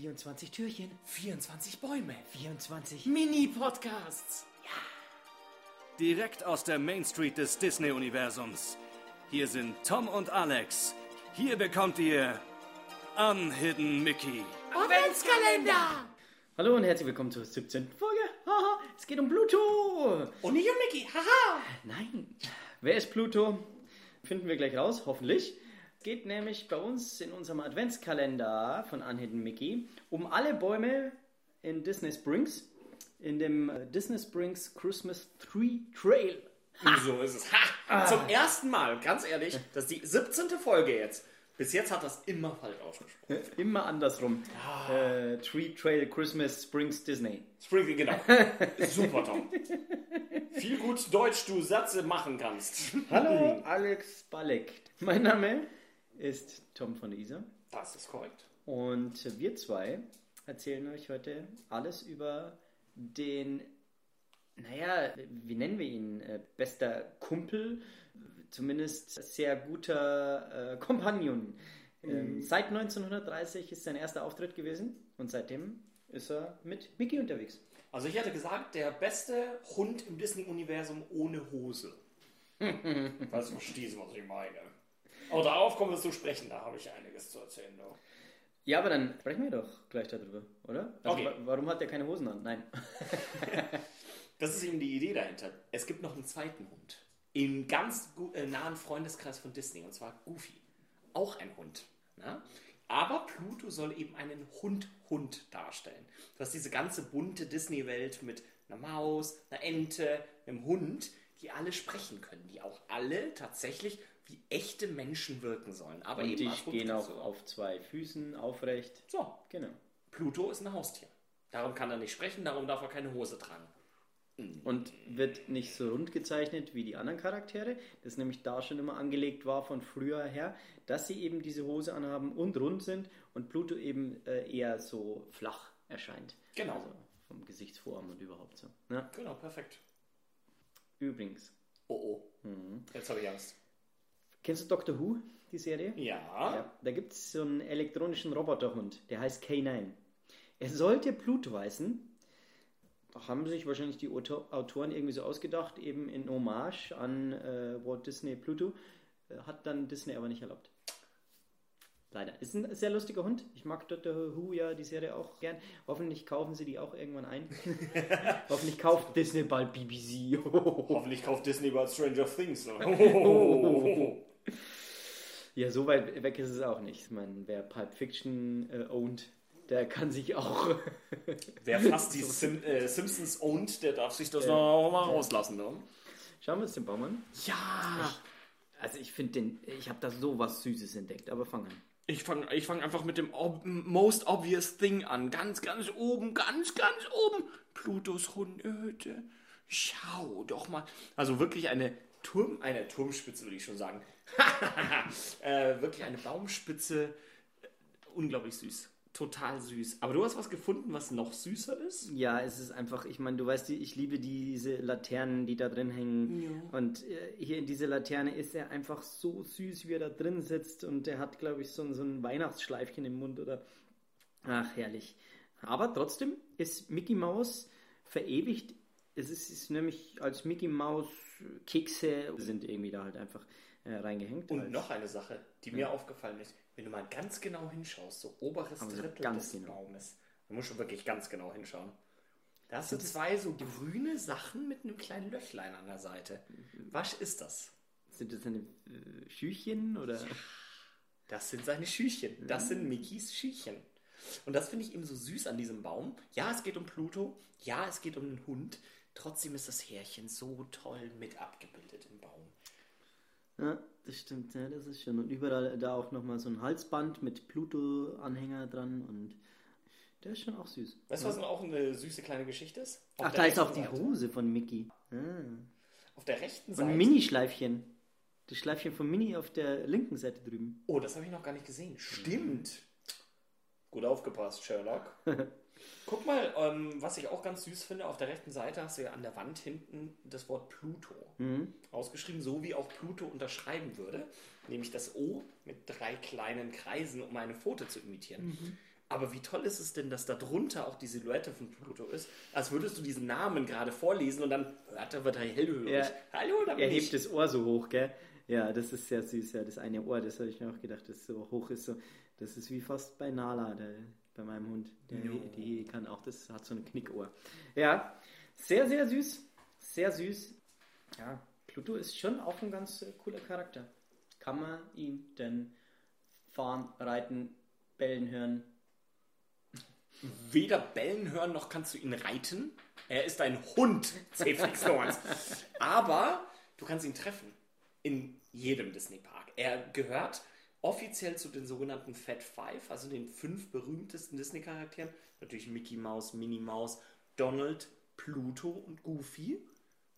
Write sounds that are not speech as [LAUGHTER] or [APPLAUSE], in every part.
24 Türchen, 24 Bäume. 24 Mini-Podcasts. Direkt aus der Main Street des Disney-Universums. Hier sind Tom und Alex. Hier bekommt ihr Unhidden Mickey. Adventskalender. Hallo und herzlich willkommen zur 17. Folge. Haha, es geht um Pluto. Und nicht um Mickey. Haha. Nein. Wer ist Pluto? Finden wir gleich raus, hoffentlich. Es geht nämlich bei uns in unserem Adventskalender von Unhidden Mickey um alle Bäume in Disney Springs. In dem äh, Disney Springs Christmas Tree Trail. So ist es. Ha. Zum ersten Mal, ganz ehrlich, das ist die 17. Folge jetzt. Bis jetzt hat das immer falsch ausgesprochen. [LAUGHS] Immer andersrum. Äh, Tree Trail Christmas Springs Disney. Sprinkle, genau. [LAUGHS] Super, Tom. Viel gut Deutsch du Sätze machen kannst. Hallo, Alex Balek. Mein Name ist Tom von Isar. Das ist korrekt. Und wir zwei erzählen euch heute alles über den, naja, wie nennen wir ihn? Äh, Bester Kumpel, zumindest sehr guter äh, Kompagnon. Ähm, seit 1930 ist sein erster Auftritt gewesen und seitdem ist er mit Mickey unterwegs. Also ich hätte gesagt, der beste Hund im Disney-Universum ohne Hose. [LAUGHS] Falls du verstehst, was ich meine. Aber darauf kommen wir zu sprechen, da habe ich einiges zu erzählen. Doch. Ja, aber dann sprechen wir doch gleich darüber, oder? Also, Okay. wa- Warum hat er keine Hosen an? Nein. [LAUGHS] [LAUGHS] Das ist eben die Idee dahinter. Es gibt noch einen zweiten Hund. Im ganz äh, nahen Freundeskreis von Disney, und zwar Goofy. Auch ein Hund. Ne? Aber Pluto soll eben einen Hund-Hund darstellen. Du hast diese ganze bunte Disney-Welt mit einer Maus, einer Ente, einem Hund, die alle sprechen können, die auch alle tatsächlich wie echte Menschen wirken sollen. Aber Und eben Hund gehen auch auf zwei Füßen, aufrecht. So, Genau. Pluto ist ein Haustier. Darum kann er nicht sprechen, darum darf er keine Hose tragen. Und wird nicht so rund gezeichnet wie die anderen Charaktere, das nämlich da schon immer angelegt war von früher her, dass sie eben diese Hose anhaben und rund sind und Pluto eben äh, eher so flach erscheint. Genau. Also vom Gesichtsform und überhaupt so. Ja. Genau, perfekt. Übrigens, Oh oh. Jetzt habe ich Angst. kennst du Doctor Who, die Serie? Ja. Ja, da gibt es so einen elektronischen Roboterhund, der heißt K9. Er sollte Pluto heißen. Da haben sich wahrscheinlich die Auto- Autoren irgendwie so ausgedacht, eben in Hommage an äh, Walt Disney Pluto. Äh, Hat dann Disney aber nicht erlaubt. Leider. Ist ein sehr lustiger Hund. Ich mag Doctor Who ja die Serie auch gern. Hoffentlich kaufen sie die auch irgendwann ein. [LAUGHS] Hoffentlich kauft Disney bald BBC. [LAUGHS] Hoffentlich kauft Disney bald Stranger Things. [LAUGHS] Ja, so weit weg ist es auch nicht. Ich meine, wer Pulp Fiction äh, owned, der kann sich auch. Wer fast die Sim äh, Simpsons ownt, der darf sich das noch mal rauslassen. Ne? Schauen wir uns den Baum an. Ja. Also ich finde den, ich habe da so was Süßes entdeckt, aber fang an. Ich fange ich fang einfach mit dem ob most obvious thing an. Ganz, ganz oben, ganz, ganz oben. Plutos Hundehütte. Schau doch mal. Also wirklich eine Turm, eine Turmspitze würde ich schon sagen. [LAUGHS] äh, wirklich eine Baumspitze. Äh, Unglaublich süß. Total süß. Aber du hast was gefunden, was noch süßer ist? Ja, es ist einfach, ich meine, du weißt, ich liebe diese Laternen, die da drin hängen. Und äh, hier in dieser Laterne ist er einfach so süß, wie er da drin sitzt. Und er hat, glaube ich, so, ein- so ein Weihnachtsschleifchen im Mund oder. Ach, herrlich. Aber trotzdem ist Mickey Mouse verewigt. Es ist, ist nämlich als Mickey Mouse Kekse sind irgendwie da halt einfach äh, reingehängt. Und noch eine Sache, die mir aufgefallen ist. Wenn du mal ganz genau hinschaust, so oberes Aber so Drittel des genau. Baumes, da musst du wirklich ganz genau hinschauen. Da hast du zwei so grüne Sachen mit einem kleinen Löchlein an der Seite. Was ist das? Sind das seine äh, Schüchchen oder? Das sind seine Schüchchen. Das sind Mickeys Schüchchen. Und das finde ich eben so süß an diesem Baum. Ja, es geht um Pluto. Ja, es geht um den Hund. Trotzdem ist das Härchen so toll mit abgebildet im Baum. Ja, das stimmt, ja, das ist schon. Und überall da auch nochmal so ein Halsband mit Pluto-Anhänger dran und der ist schon auch süß. Weißt du, was auch eine süße kleine Geschichte ist? Auf Ach, da ist auch die Seite- Hose von Mickey. Ah. Auf der rechten Seite. ein Mini-Schleifchen. Das Schleifchen von Mini auf der linken Seite drüben. Oh, das habe ich noch gar nicht gesehen. Stimmt. Gut aufgepasst, Sherlock. [LAUGHS] Guck mal, ähm, was ich auch ganz süß finde, auf der rechten Seite hast du ja an der Wand hinten das Wort Pluto ausgeschrieben, so wie auch Pluto unterschreiben würde, nämlich das O mit drei kleinen Kreisen, um eine Pfote zu imitieren. Aber wie toll ist es denn, dass da drunter auch die Silhouette von Pluto ist, als würdest du diesen Namen gerade vorlesen und dann hört er, wird er hellhörig. Ja. Hallo, da bin Er hebt das Ohr so hoch, gell? Ja, das ist sehr süß. Ja, das eine Ohr, das habe ich mir auch gedacht, das so hoch ist. So, das ist wie fast bei Nala, der, bei meinem Hund. Der, Die kann auch, das hat so ein Knickohr. Ja, sehr, sehr süß. Sehr süß. Ja, Pluto ist schon auch ein ganz äh, cooler Charakter. Kann man ihn denn fahren, reiten, bellen hören? Weder bellen hören, noch kannst du ihn reiten. Er ist ein Hund, Zefix Lawrence. [LAUGHS] Aber du kannst ihn treffen. In jedem Disney-Park. Er gehört offiziell zu den sogenannten Fat Five, also den fünf berühmtesten Disney-Charakteren. Natürlich Mickey Mouse, Minnie Mouse, Donald, Pluto und Goofy.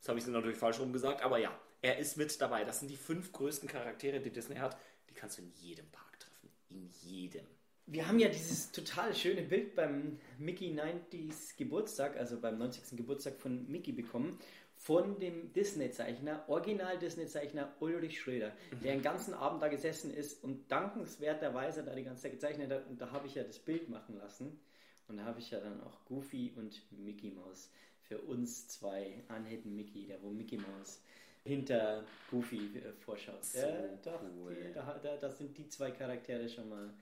Das habe ich natürlich falsch rum gesagt, aber ja, er ist mit dabei. Das sind die fünf größten Charaktere, die Disney hat. Die kannst du in jedem Park treffen. In jedem. Wir haben ja dieses total schöne Bild beim Mickey 90s Geburtstag, also beim 90. Geburtstag von Mickey bekommen, von dem Disney-Zeichner, Original-Disney-Zeichner Ulrich Schröder, der den ganzen Abend da gesessen ist und dankenswerterweise da die ganze Zeit gezeichnet hat. Und da habe ich ja das Bild machen lassen. Und da habe ich ja dann auch Goofy und Mickey Mouse für uns zwei anhitten Mickey, der wo Mickey Mouse hinter Goofy äh, vorschaut. So ja, doch, cool. die, da, da, da sind die zwei Charaktere schon mal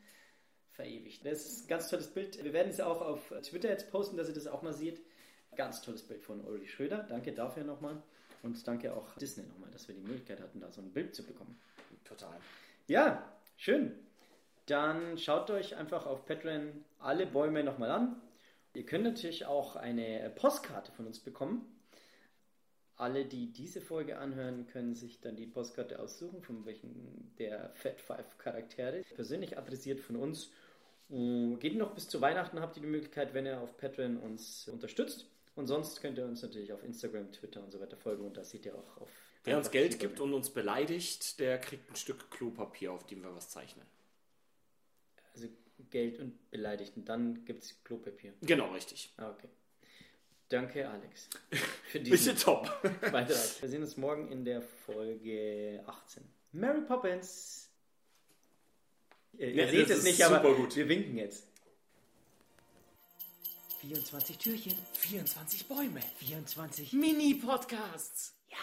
verewigt. Das ist ein ganz tolles Bild. Wir werden es auch auf Twitter jetzt posten, dass ihr das auch mal seht. Ganz tolles Bild von Ulrich Schröder. Danke dafür nochmal. Und danke auch Disney nochmal, dass wir die Möglichkeit hatten, da so ein Bild zu bekommen. Total. Ja, schön. Dann schaut euch einfach auf Patreon alle Bäume nochmal an. Ihr könnt natürlich auch eine Postkarte von uns bekommen. Alle, die diese Folge anhören, können sich dann die Postkarte aussuchen, von welchen der Fat Five Charaktere. Persönlich adressiert von uns. Geht noch bis zu Weihnachten, habt ihr die Möglichkeit, wenn ihr auf Patreon uns unterstützt. Und sonst könnt ihr uns natürlich auf Instagram, Twitter und so weiter folgen. Und da seht ihr auch auf. Wer uns Geld gibt und uns beleidigt, der kriegt ein Stück Klopapier, auf dem wir was zeichnen. Also Geld und beleidigt. Und dann gibt es Klopapier. Genau, richtig. Ah, okay. Danke, Alex, für [LAUGHS] Bisschen diesen top. [LAUGHS] Beitrag. Wir sehen uns morgen in der Folge 18. Mary Poppins. Ihr, Ja, seht das es nicht, aber gut. wir winken jetzt. 24 Türchen, 24 Bäume. 24 Mini-Podcasts. Ja.